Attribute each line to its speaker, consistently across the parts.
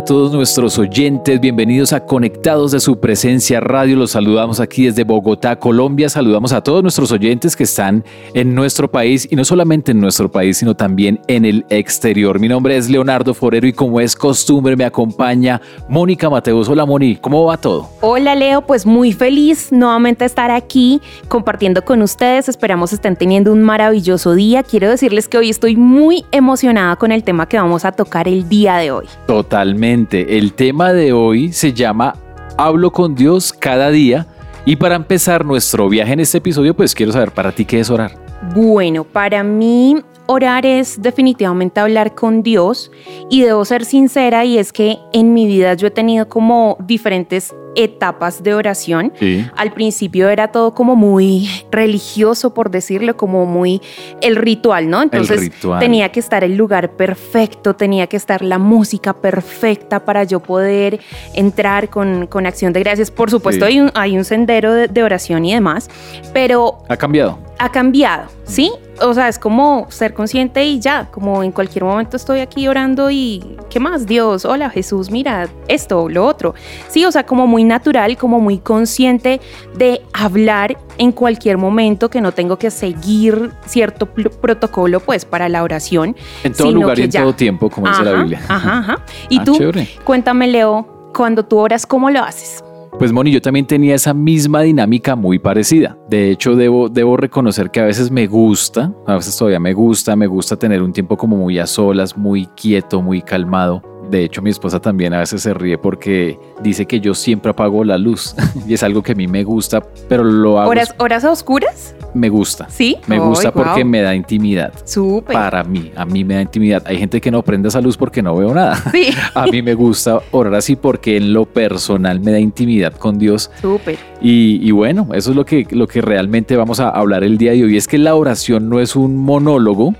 Speaker 1: A todos nuestros oyentes, bienvenidos a Conectados de su presencia radio. Los saludamos aquí desde Bogotá, Colombia. Saludamos a todos nuestros oyentes que están en nuestro país y no solamente en nuestro país, sino también en el exterior. Mi nombre es Leonardo Forero y como es costumbre me acompaña Mónica Mateus. Hola Moni, ¿cómo va todo?
Speaker 2: Hola Leo, pues muy feliz nuevamente estar aquí compartiendo con ustedes. Esperamos estén teniendo un maravilloso día. Quiero decirles que hoy estoy muy emocionada con el tema que vamos a tocar el día de hoy.
Speaker 1: Totalmente. El tema de hoy se llama Hablo con Dios cada día. Y para empezar nuestro viaje en este episodio, pues quiero saber para ti qué es orar.
Speaker 2: Bueno, para mí orar es definitivamente hablar con Dios y debo ser sincera y es que en mi vida yo he tenido como diferentes etapas de oración. Al principio era todo como muy religioso, por decirlo, como muy el ritual, ¿no? Entonces tenía que estar el lugar perfecto, tenía que estar la música perfecta para yo poder entrar con, con acción de gracias. Por supuesto, hay, un, hay un sendero de oración y demás, pero...
Speaker 1: ¿Ha cambiado?
Speaker 2: Ha cambiado, ¿sí? O sea, es como ser consciente y ya, como en cualquier momento estoy aquí orando y ¿qué más? Dios, hola Jesús, mira esto, lo otro. Sí, o sea, como muy natural, como muy consciente de hablar en cualquier momento que no tengo que seguir cierto protocolo pues para la oración.
Speaker 1: En todo lugar y en todo tiempo, como dice la Biblia.
Speaker 2: Ajá, ajá. Y ah, tú, cuéntame Leo, cuando tú oras, ¿cómo lo haces?
Speaker 1: Pues Moni, yo también tenía esa misma dinámica muy parecida. De hecho, debo, debo reconocer que a veces me gusta, a veces todavía me gusta, me gusta tener un tiempo como muy a solas, muy quieto, muy calmado. De hecho, mi esposa también a veces se ríe porque dice que yo siempre apago la luz y es algo que a mí me gusta, pero lo hago.
Speaker 2: ¿Horas, horas oscuras?
Speaker 1: Me gusta.
Speaker 2: Sí.
Speaker 1: Me gusta porque me da intimidad.
Speaker 2: Súper.
Speaker 1: Para mí, a mí me da intimidad. Hay gente que no prende esa luz porque no veo nada. Sí. a mí me gusta orar así porque en lo personal me da intimidad con Dios.
Speaker 2: Súper.
Speaker 1: Y, bueno, eso es lo que, lo que realmente vamos a hablar el día de hoy. Es que la oración no es un monólogo,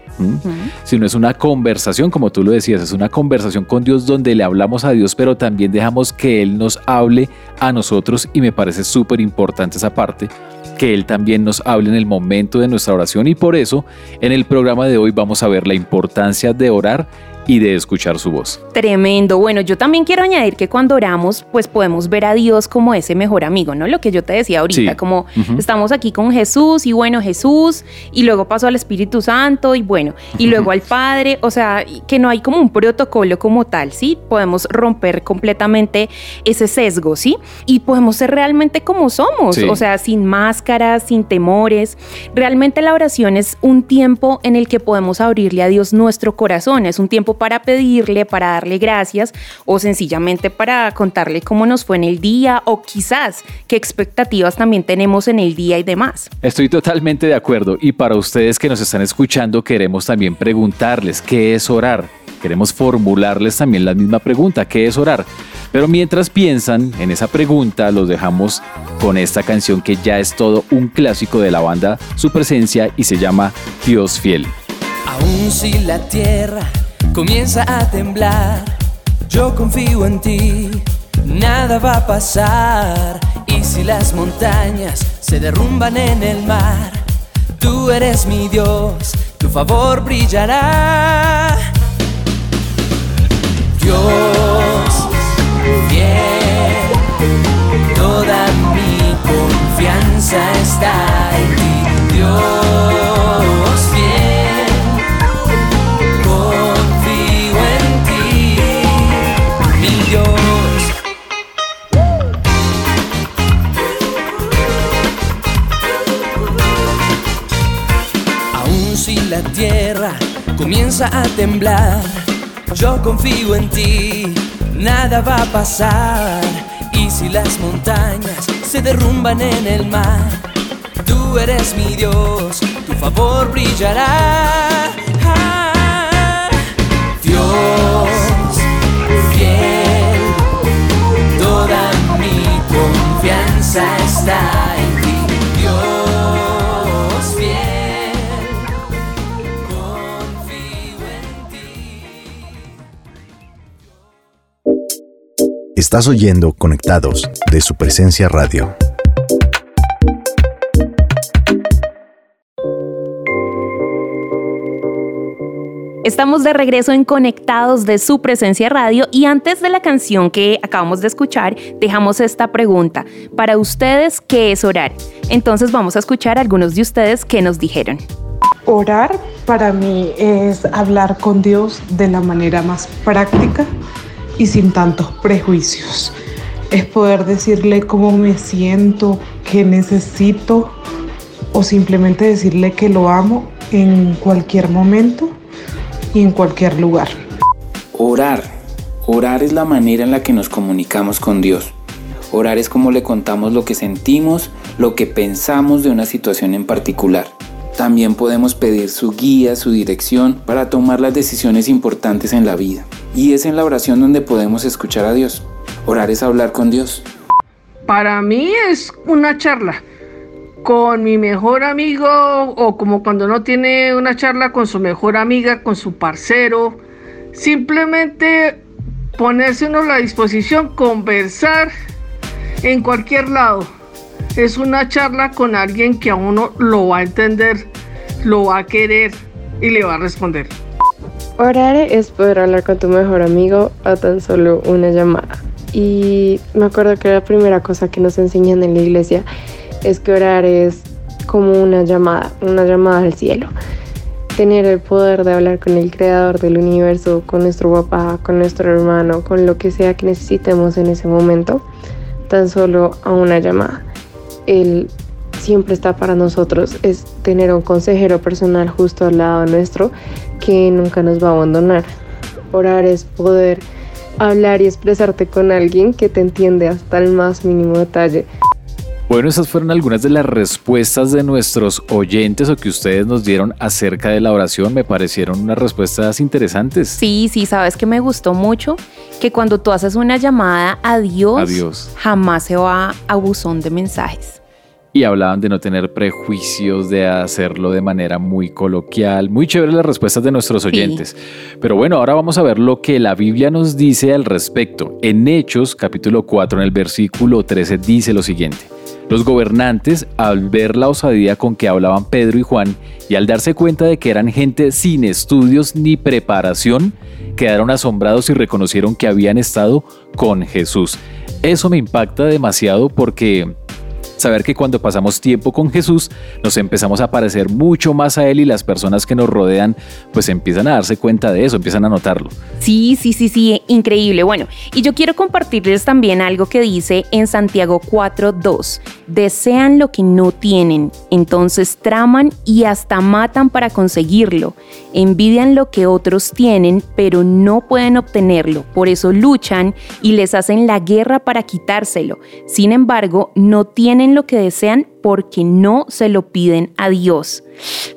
Speaker 1: sino es una conversación, como tú lo decías, es una conversación con Dios donde le hablamos a Dios, pero también dejamos que Él nos hable a nosotros y me parece súper importante esa parte que Él también nos hable en el momento de nuestra oración. Y por eso en el programa de hoy vamos a ver la importancia de orar y de escuchar su voz.
Speaker 2: Tremendo. Bueno, yo también quiero añadir que cuando oramos, pues podemos ver a Dios como ese mejor amigo, ¿no? Lo que yo te decía ahorita, como estamos aquí con Jesús y bueno, Jesús, y luego paso al Espíritu Santo y bueno, y luego al Padre, o sea, que no hay como un protocolo como tal, ¿sí? Podemos romper completamente ese sesgo, ¿sí? Y podemos ser realmente como somos, o sea, sin máscaras, sin temores. Realmente la oración es un tiempo en el que podemos abrirle a Dios nuestro corazón, es un tiempo para pedirle, para darle gracias o sencillamente para contarle cómo nos fue en el día o quizás qué expectativas también tenemos en el día y demás.
Speaker 1: Estoy totalmente de acuerdo y para ustedes que nos están escuchando queremos también preguntarles qué es orar. Queremos formularles también la misma pregunta, ¿qué es orar? Pero mientras piensan en esa pregunta, los dejamos con esta canción que ya es todo un clásico de la banda Su Presencia y se llama Dios Fiel.
Speaker 3: Aún si la tierra comienza a temblar. Yo confío en ti, nada va a pasar. Y si las montañas se derrumban en el mar, tú eres mi Dios, tu favor brillará. Dios, fiel, toda mi confianza está en ti, Dios. A temblar. Yo confío en ti, nada va a pasar. Y si las montañas se derrumban en el mar, tú eres mi Dios, tu favor brillará. Dios, fiel, toda mi confianza está en
Speaker 4: Estás oyendo Conectados de su presencia radio.
Speaker 2: Estamos de regreso en Conectados de su presencia radio y antes de la canción que acabamos de escuchar, dejamos esta pregunta. Para ustedes, ¿qué es orar? Entonces vamos a escuchar a algunos de ustedes que nos dijeron.
Speaker 5: Orar para mí es hablar con Dios de la manera más práctica y sin tantos prejuicios. Es poder decirle cómo me siento, qué necesito o simplemente decirle que lo amo en cualquier momento y en cualquier lugar.
Speaker 6: Orar. Orar es la manera en la que nos comunicamos con Dios. Orar es como le contamos lo que sentimos, lo que pensamos de una situación en particular. También podemos pedir su guía, su dirección para tomar las decisiones importantes en la vida. Y es en la oración donde podemos escuchar a Dios. Orar es hablar con Dios.
Speaker 7: Para mí es una charla con mi mejor amigo o como cuando no tiene una charla con su mejor amiga, con su parcero. Simplemente ponerse uno a la disposición, conversar en cualquier lado. Es una charla con alguien que a uno lo va a entender, lo va a querer y le va a responder.
Speaker 8: Orar es poder hablar con tu mejor amigo a tan solo una llamada. Y me acuerdo que la primera cosa que nos enseñan en la iglesia es que orar es como una llamada, una llamada al cielo. Tener el poder de hablar con el creador del universo, con nuestro papá, con nuestro hermano, con lo que sea que necesitemos en ese momento, tan solo a una llamada. Él siempre está para nosotros, es tener un consejero personal justo al lado nuestro que nunca nos va a abandonar. Orar es poder hablar y expresarte con alguien que te entiende hasta el más mínimo detalle.
Speaker 1: Bueno, esas fueron algunas de las respuestas de nuestros oyentes o que ustedes nos dieron acerca de la oración. Me parecieron unas respuestas interesantes.
Speaker 2: Sí, sí, sabes que me gustó mucho que cuando tú haces una llamada a Dios, jamás se va a buzón de mensajes.
Speaker 1: Y hablaban de no tener prejuicios, de hacerlo de manera muy coloquial. Muy chévere las respuestas de nuestros oyentes. Pero bueno, ahora vamos a ver lo que la Biblia nos dice al respecto. En Hechos, capítulo 4, en el versículo 13, dice lo siguiente. Los gobernantes, al ver la osadía con que hablaban Pedro y Juan y al darse cuenta de que eran gente sin estudios ni preparación, quedaron asombrados y reconocieron que habían estado con Jesús. Eso me impacta demasiado porque saber que cuando pasamos tiempo con Jesús nos empezamos a parecer mucho más a Él y las personas que nos rodean pues empiezan a darse cuenta de eso, empiezan a notarlo.
Speaker 2: Sí, sí, sí, sí, increíble. Bueno, y yo quiero compartirles también algo que dice en Santiago 4.2. Desean lo que no tienen, entonces traman y hasta matan para conseguirlo. Envidian lo que otros tienen, pero no pueden obtenerlo. Por eso luchan y les hacen la guerra para quitárselo. Sin embargo, no tienen lo que desean porque no se lo piden a Dios.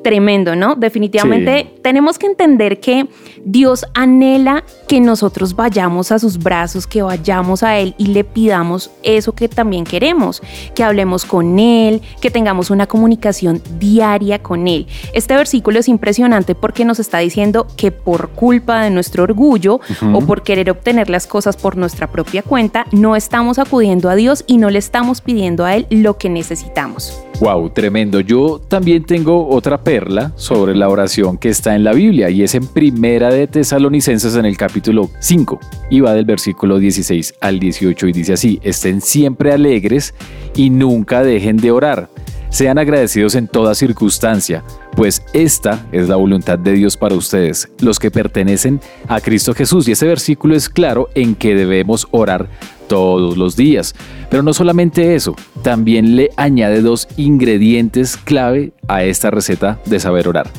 Speaker 2: Tremendo, ¿no? Definitivamente tenemos que entender que Dios anhela que nosotros vayamos a sus brazos, que vayamos a Él y le pidamos eso que también queremos, que hablemos con Él, que tengamos una comunicación diaria con Él. Este versículo es impresionante porque nos está diciendo que por culpa de nuestro orgullo o por querer obtener las cosas por nuestra propia cuenta, no estamos acudiendo a Dios y no le estamos pidiendo a Él lo que necesitamos.
Speaker 1: Wow, tremendo. Yo también tengo otra perla sobre la oración que está en la Biblia y es en Primera de Tesalonicenses en el capítulo 5 y va del versículo 16 al 18 y dice así, estén siempre alegres y nunca dejen de orar. Sean agradecidos en toda circunstancia, pues esta es la voluntad de Dios para ustedes, los que pertenecen a Cristo Jesús. Y ese versículo es claro en que debemos orar todos los días. Pero no solamente eso, también le añade dos ingredientes clave a esta receta de saber orar.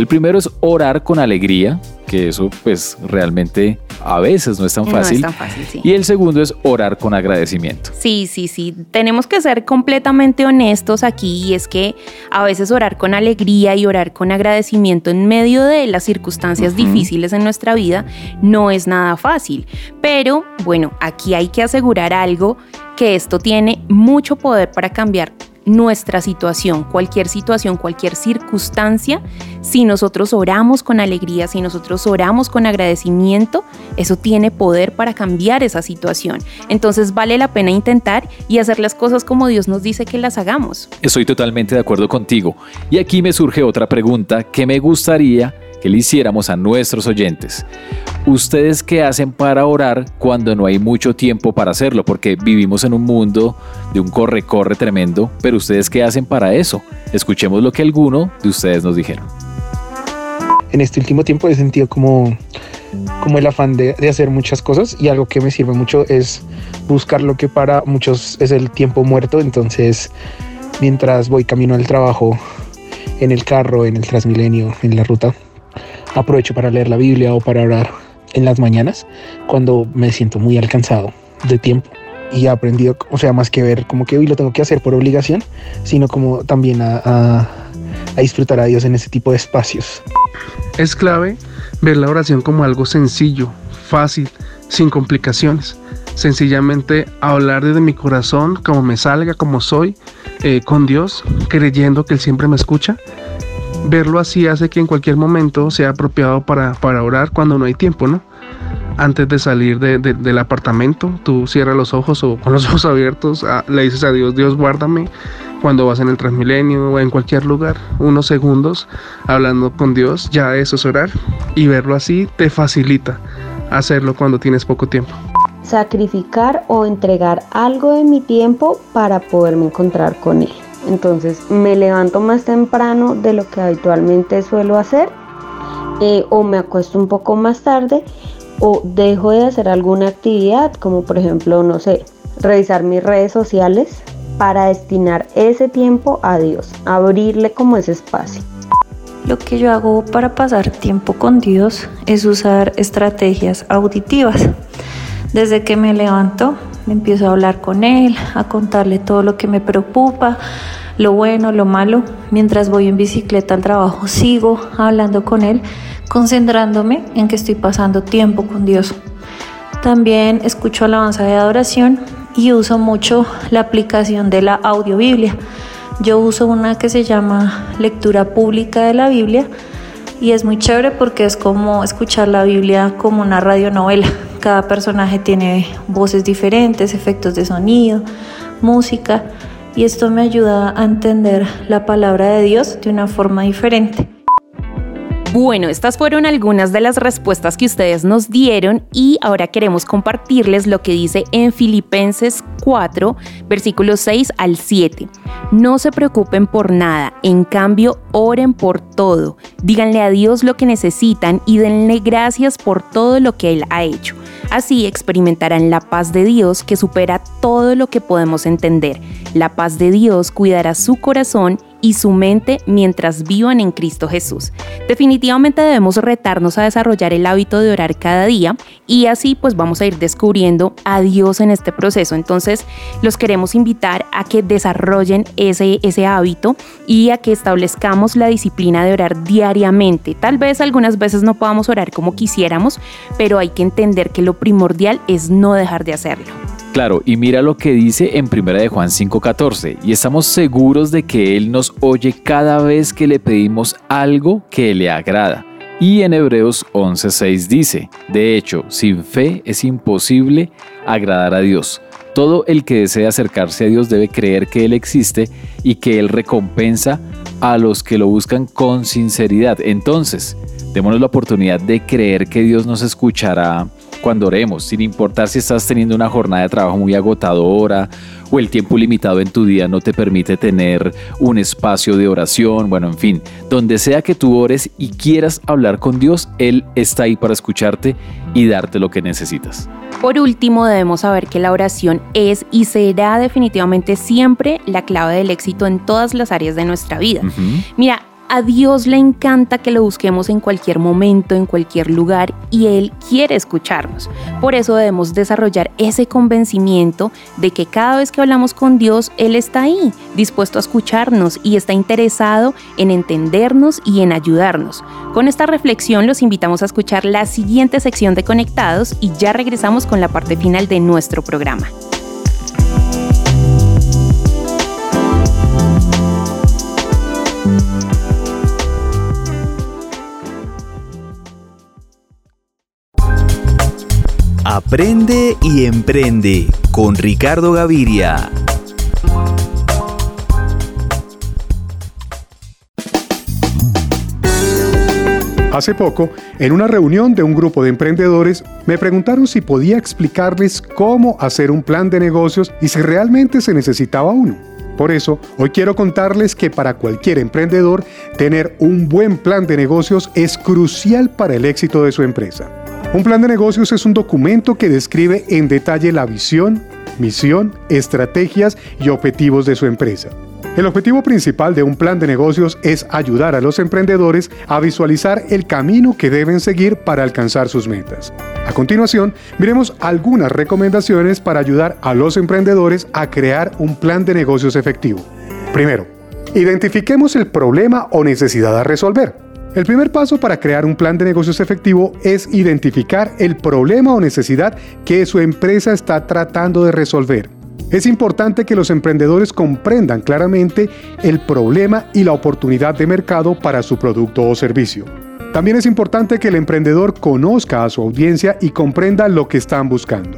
Speaker 1: El primero es orar con alegría, que eso pues realmente a veces no es tan fácil. Y el segundo es orar con agradecimiento.
Speaker 2: Sí, sí, sí. Tenemos que ser completamente honestos aquí y es que a veces orar con alegría y orar con agradecimiento en medio de las circunstancias difíciles en nuestra vida no es nada fácil. Pero bueno, aquí hay que asegurar algo que esto tiene mucho poder para cambiar nuestra situación, cualquier situación, cualquier circunstancia, si nosotros oramos con alegría, si nosotros oramos con agradecimiento, eso tiene poder para cambiar esa situación. Entonces vale la pena intentar y hacer las cosas como Dios nos dice que las hagamos.
Speaker 1: Estoy totalmente de acuerdo contigo. Y aquí me surge otra pregunta que me gustaría que le hiciéramos a nuestros oyentes. ¿Ustedes qué hacen para orar cuando no hay mucho tiempo para hacerlo? Porque vivimos en un mundo de un corre-corre tremendo, pero ¿ustedes qué hacen para eso? Escuchemos lo que alguno de ustedes nos dijeron.
Speaker 9: En este último tiempo he sentido como, como el afán de, de hacer muchas cosas y algo que me sirve mucho es buscar lo que para muchos es el tiempo muerto. Entonces, mientras voy camino al trabajo, en el carro, en el Transmilenio, en la ruta, aprovecho para leer la Biblia o para orar en las mañanas cuando me siento muy alcanzado de tiempo y he aprendido, o sea, más que ver como que hoy lo tengo que hacer por obligación, sino como también a, a, disfrutar a Dios en ese tipo de espacios.
Speaker 10: Es clave ver la oración como algo sencillo, fácil, sin complicaciones. Sencillamente hablar desde mi corazón, como me salga, como soy, eh, con Dios, creyendo que Él siempre me escucha verlo así hace que en cualquier momento sea apropiado para, para orar cuando no hay tiempo, ¿no? Antes de salir de, de, del apartamento, tú cierras los ojos o con los ojos abiertos, a, le dices a Dios, Dios guárdame. Cuando vas en el Transmilenio o en cualquier lugar, unos segundos hablando con Dios, ya eso es orar. Y verlo así te facilita hacerlo cuando tienes poco tiempo.
Speaker 11: Sacrificar o entregar algo de mi tiempo para poderme encontrar con Él. Entonces me levanto más temprano de lo que habitualmente suelo hacer eh, o me acuesto un poco más tarde o dejo de hacer alguna actividad como por ejemplo, no sé, revisar mis redes sociales para destinar ese tiempo a Dios, abrirle como ese espacio.
Speaker 12: Lo que yo hago para pasar tiempo con Dios es usar estrategias auditivas. Desde que me levanto, empiezo a hablar con Él, a contarle todo lo que me preocupa, lo bueno, lo malo. Mientras voy en bicicleta al trabajo, sigo hablando con Él, concentrándome en que estoy pasando tiempo con Dios. También escucho alabanza de adoración y uso mucho la aplicación de la audiobiblia. Yo uso una que se llama lectura pública de la Biblia y es muy chévere porque es como escuchar la Biblia como una radionovela. Cada personaje tiene voces diferentes, efectos de sonido, música y esto me ayuda a entender la palabra de Dios de una forma diferente.
Speaker 2: Bueno, estas fueron algunas de las respuestas que ustedes nos dieron y ahora queremos compartirles lo que dice en Filipenses 4, versículos 6 al 7. No se preocupen por nada, en cambio oren por todo, díganle a Dios lo que necesitan y denle gracias por todo lo que Él ha hecho. Así experimentarán la paz de Dios que supera todo lo que podemos entender. La paz de Dios cuidará su corazón y su mente mientras vivan en Cristo Jesús. Definitivamente debemos retarnos a desarrollar el hábito de orar cada día y así pues vamos a ir descubriendo a Dios en este proceso. Entonces los queremos invitar a que desarrollen ese, ese hábito y a que establezcamos la disciplina de orar diariamente. Tal vez algunas veces no podamos orar como quisiéramos, pero hay que entender que lo primordial es no dejar de hacerlo.
Speaker 1: Claro, y mira lo que dice en 1 de Juan 5:14, y estamos seguros de que Él nos oye cada vez que le pedimos algo que le agrada. Y en Hebreos 11:6 dice, de hecho, sin fe es imposible agradar a Dios. Todo el que desea acercarse a Dios debe creer que Él existe y que Él recompensa a los que lo buscan con sinceridad. Entonces, démonos la oportunidad de creer que Dios nos escuchará cuando oremos, sin importar si estás teniendo una jornada de trabajo muy agotadora o el tiempo limitado en tu día no te permite tener un espacio de oración, bueno, en fin, donde sea que tú ores y quieras hablar con Dios, Él está ahí para escucharte y darte lo que necesitas.
Speaker 2: Por último, debemos saber que la oración es y será definitivamente siempre la clave del éxito en todas las áreas de nuestra vida. Uh -huh. Mira, a Dios le encanta que lo busquemos en cualquier momento, en cualquier lugar, y Él quiere escucharnos. Por eso debemos desarrollar ese convencimiento de que cada vez que hablamos con Dios, Él está ahí, dispuesto a escucharnos y está interesado en entendernos y en ayudarnos. Con esta reflexión los invitamos a escuchar la siguiente sección de Conectados y ya regresamos con la parte final de nuestro programa.
Speaker 4: Aprende y emprende con Ricardo Gaviria.
Speaker 13: Hace poco, en una reunión de un grupo de emprendedores, me preguntaron si podía explicarles cómo hacer un plan de negocios y si realmente se necesitaba uno. Por eso, hoy quiero contarles que para cualquier emprendedor, tener un buen plan de negocios es crucial para el éxito de su empresa. Un plan de negocios es un documento que describe en detalle la visión, misión, estrategias y objetivos de su empresa. El objetivo principal de un plan de negocios es ayudar a los emprendedores a visualizar el camino que deben seguir para alcanzar sus metas. A continuación, miremos algunas recomendaciones para ayudar a los emprendedores a crear un plan de negocios efectivo. Primero, identifiquemos el problema o necesidad a resolver. El primer paso para crear un plan de negocios efectivo es identificar el problema o necesidad que su empresa está tratando de resolver. Es importante que los emprendedores comprendan claramente el problema y la oportunidad de mercado para su producto o servicio. También es importante que el emprendedor conozca a su audiencia y comprenda lo que están buscando.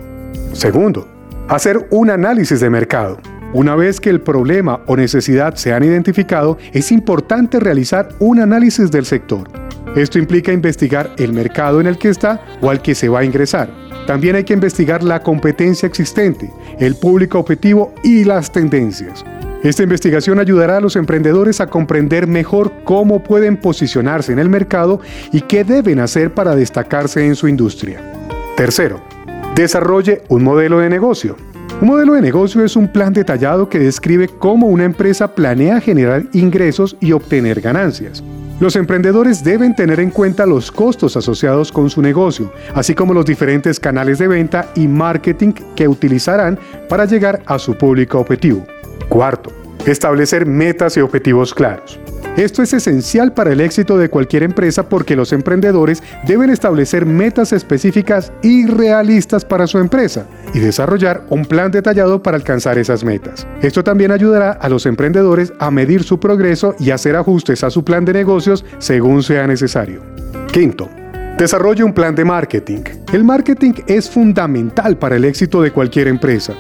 Speaker 13: Segundo, hacer un análisis de mercado. Una vez que el problema o necesidad se han identificado, es importante realizar un análisis del sector. Esto implica investigar el mercado en el que está o al que se va a ingresar. También hay que investigar la competencia existente, el público objetivo y las tendencias. Esta investigación ayudará a los emprendedores a comprender mejor cómo pueden posicionarse en el mercado y qué deben hacer para destacarse en su industria. Tercero, desarrolle un modelo de negocio. Un modelo de negocio es un plan detallado que describe cómo una empresa planea generar ingresos y obtener ganancias. Los emprendedores deben tener en cuenta los costos asociados con su negocio, así como los diferentes canales de venta y marketing que utilizarán para llegar a su público objetivo. Cuarto, establecer metas y objetivos claros. Esto es esencial para el éxito de cualquier empresa porque los emprendedores deben establecer metas específicas y realistas para su empresa y desarrollar un plan detallado para alcanzar esas metas. Esto también ayudará a los emprendedores a medir su progreso y hacer ajustes a su plan de negocios según sea necesario. Quinto, Desarrolle un plan de marketing. El marketing es fundamental para el éxito de cualquier empresa.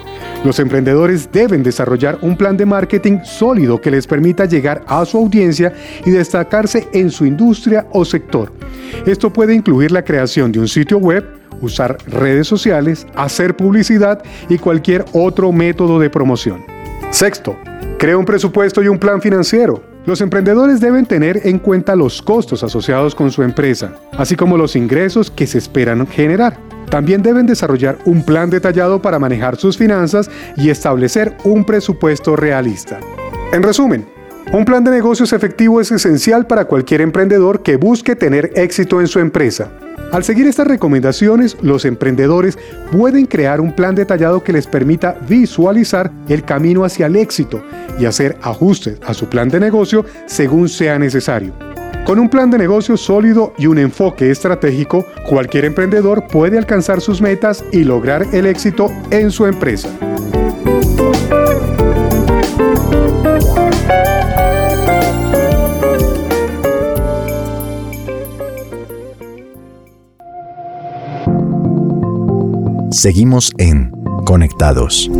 Speaker 13: Los emprendedores deben desarrollar un plan de marketing sólido que les permita llegar a su audiencia y destacarse en su industria o sector. Esto puede incluir la creación de un sitio web, usar redes sociales, hacer publicidad y cualquier otro método de promoción. Sexto, crea un presupuesto y un plan financiero. Los emprendedores deben tener en cuenta los costos asociados con su empresa, así como los ingresos que se esperan generar. También deben desarrollar un plan detallado para manejar sus finanzas y establecer un presupuesto realista. En resumen, un plan de negocios efectivo es esencial para cualquier emprendedor que busque tener éxito en su empresa. Al seguir estas recomendaciones, los emprendedores pueden crear un plan detallado que les permita visualizar el camino hacia el éxito y hacer ajustes a su plan de negocio según sea necesario. Con un plan de negocio sólido y un enfoque estratégico, cualquier emprendedor puede alcanzar sus metas y lograr el éxito en su empresa.
Speaker 4: Seguimos en Conectados.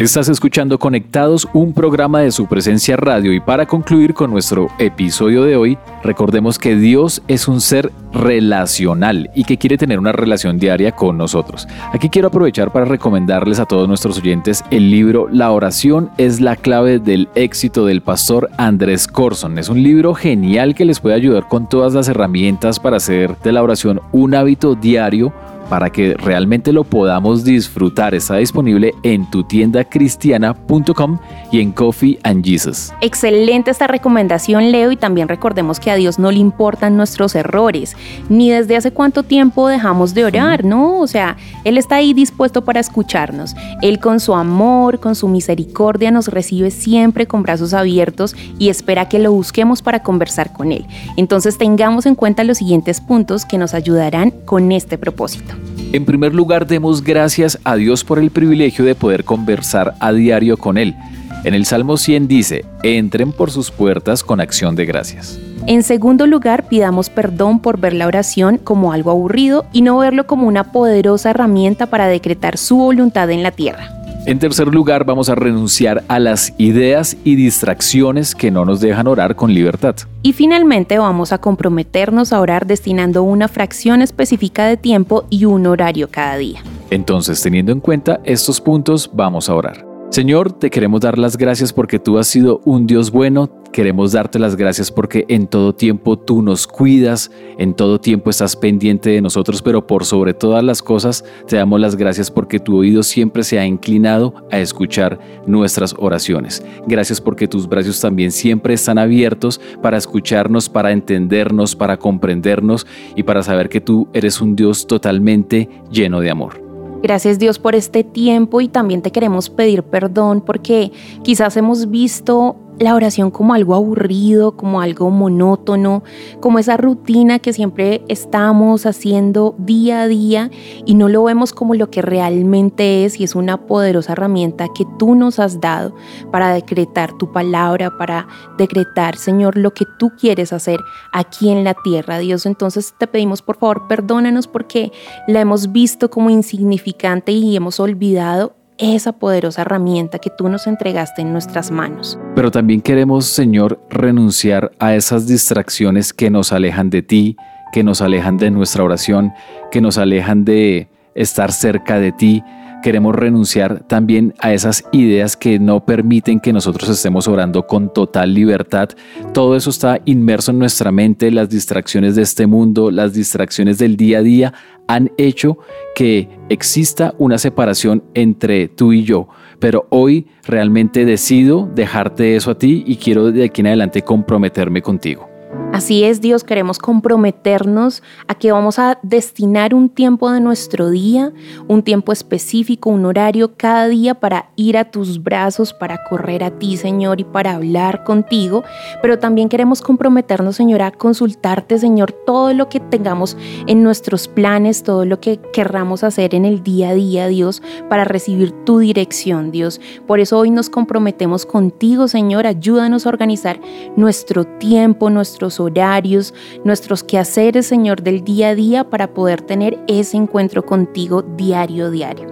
Speaker 1: Estás escuchando Conectados, un programa de su presencia radio y para concluir con nuestro episodio de hoy, recordemos que Dios es un ser relacional y que quiere tener una relación diaria con nosotros. Aquí quiero aprovechar para recomendarles a todos nuestros oyentes el libro La oración es la clave del éxito del pastor Andrés Corson. Es un libro genial que les puede ayudar con todas las herramientas para hacer de la oración un hábito diario para que realmente lo podamos disfrutar. Está disponible en tu tienda cristiana.com y en Coffee and Jesus.
Speaker 2: Excelente esta recomendación, Leo, y también recordemos que a Dios no le importan nuestros errores, ni desde hace cuánto tiempo dejamos de orar, ¿no? O sea, Él está ahí dispuesto para escucharnos. Él con su amor, con su misericordia nos recibe siempre con brazos abiertos y espera que lo busquemos para conversar con Él. Entonces tengamos en cuenta los siguientes puntos que nos ayudarán con este propósito.
Speaker 1: En primer lugar, demos gracias a Dios por el privilegio de poder conversar a diario con Él. En el Salmo 100 dice, entren por sus puertas con acción de gracias.
Speaker 2: En segundo lugar, pidamos perdón por ver la oración como algo aburrido y no verlo como una poderosa herramienta para decretar su voluntad en la tierra.
Speaker 1: En tercer lugar, vamos a renunciar a las ideas y distracciones que no nos dejan orar con libertad.
Speaker 2: Y finalmente vamos a comprometernos a orar destinando una fracción específica de tiempo y un horario cada día.
Speaker 1: Entonces, teniendo en cuenta estos puntos, vamos a orar. Señor, te queremos dar las gracias porque tú has sido un Dios bueno, queremos darte las gracias porque en todo tiempo tú nos cuidas, en todo tiempo estás pendiente de nosotros, pero por sobre todas las cosas te damos las gracias porque tu oído siempre se ha inclinado a escuchar nuestras oraciones. Gracias porque tus brazos también siempre están abiertos para escucharnos, para entendernos, para comprendernos y para saber que tú eres un Dios totalmente lleno de amor.
Speaker 2: Gracias Dios por este tiempo y también te queremos pedir perdón porque quizás hemos visto la oración como algo aburrido, como algo monótono, como esa rutina que siempre estamos haciendo día a día y no lo vemos como lo que realmente es y es una poderosa herramienta que tú nos has dado para decretar tu palabra, para decretar, Señor, lo que tú quieres hacer aquí en la tierra, Dios. Entonces te pedimos, por favor, perdónanos porque la hemos visto como insignificante y hemos olvidado esa poderosa herramienta que tú nos entregaste en nuestras manos.
Speaker 1: Pero también queremos, Señor, renunciar a esas distracciones que nos alejan de ti, que nos alejan de nuestra oración, que nos alejan de estar cerca de ti, queremos renunciar también a esas ideas que no permiten que nosotros estemos orando con total libertad. Todo eso está inmerso en nuestra mente, las distracciones de este mundo, las distracciones del día a día han hecho que exista una separación entre tú y yo. Pero hoy realmente decido dejarte eso a ti y quiero de aquí en adelante comprometerme contigo.
Speaker 2: Así es, Dios, queremos comprometernos a que vamos a destinar un tiempo de nuestro día, un tiempo específico, un horario cada día para ir a tus brazos, para correr a ti, Señor, y para hablar contigo. Pero también queremos comprometernos, Señor, a consultarte, Señor, todo lo que tengamos en nuestros planes, todo lo que querramos hacer en el día a día, Dios, para recibir tu dirección, Dios. Por eso hoy nos comprometemos contigo, Señor. Ayúdanos a organizar nuestro tiempo, nuestro horarios, nuestros quehaceres, Señor, del día a día para poder tener ese encuentro contigo diario, diario.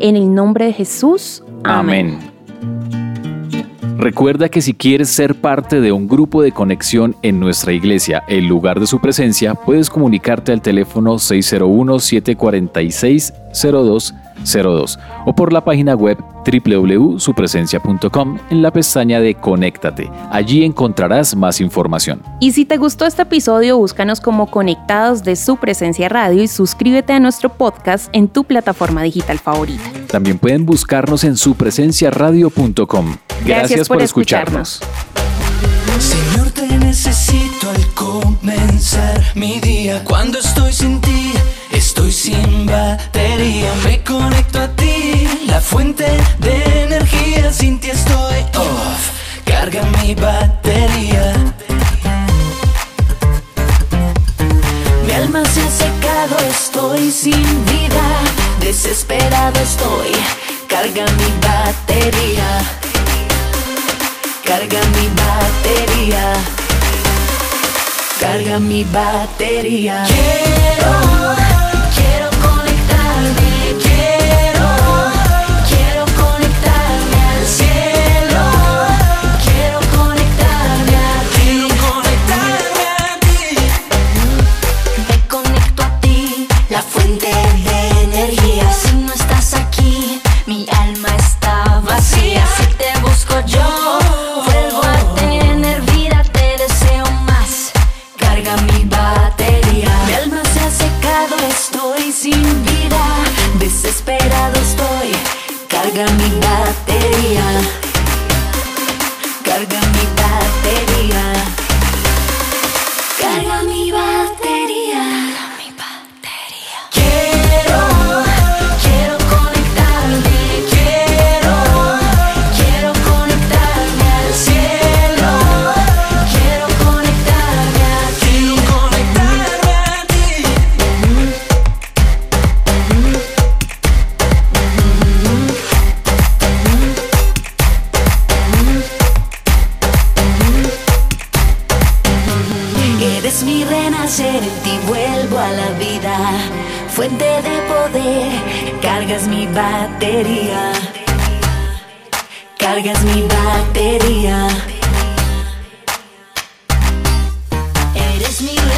Speaker 2: En el nombre de Jesús.
Speaker 1: Amén. Recuerda que si quieres ser parte de un grupo de conexión en nuestra iglesia, en lugar de su presencia, puedes comunicarte al teléfono 601-746-02 02 o por la página web www.supresencia.com en la pestaña de Conéctate. Allí encontrarás más información.
Speaker 2: Y si te gustó este episodio, búscanos como Conectados de Su Presencia Radio y suscríbete a nuestro podcast en tu plataforma digital favorita.
Speaker 1: También pueden buscarnos en supresenciaradio.com. Gracias, por, escucharnos.
Speaker 3: Señor, te necesito al comenzar mi día. Cuando estoy sin ti Estoy sin batería, me conecto a ti, la fuente de energía. Sin ti estoy off, carga mi batería. Mi alma se ha secado, estoy sin vida, desesperado estoy. Carga mi batería, carga mi batería carga mi batería. Quiero Larga. Eres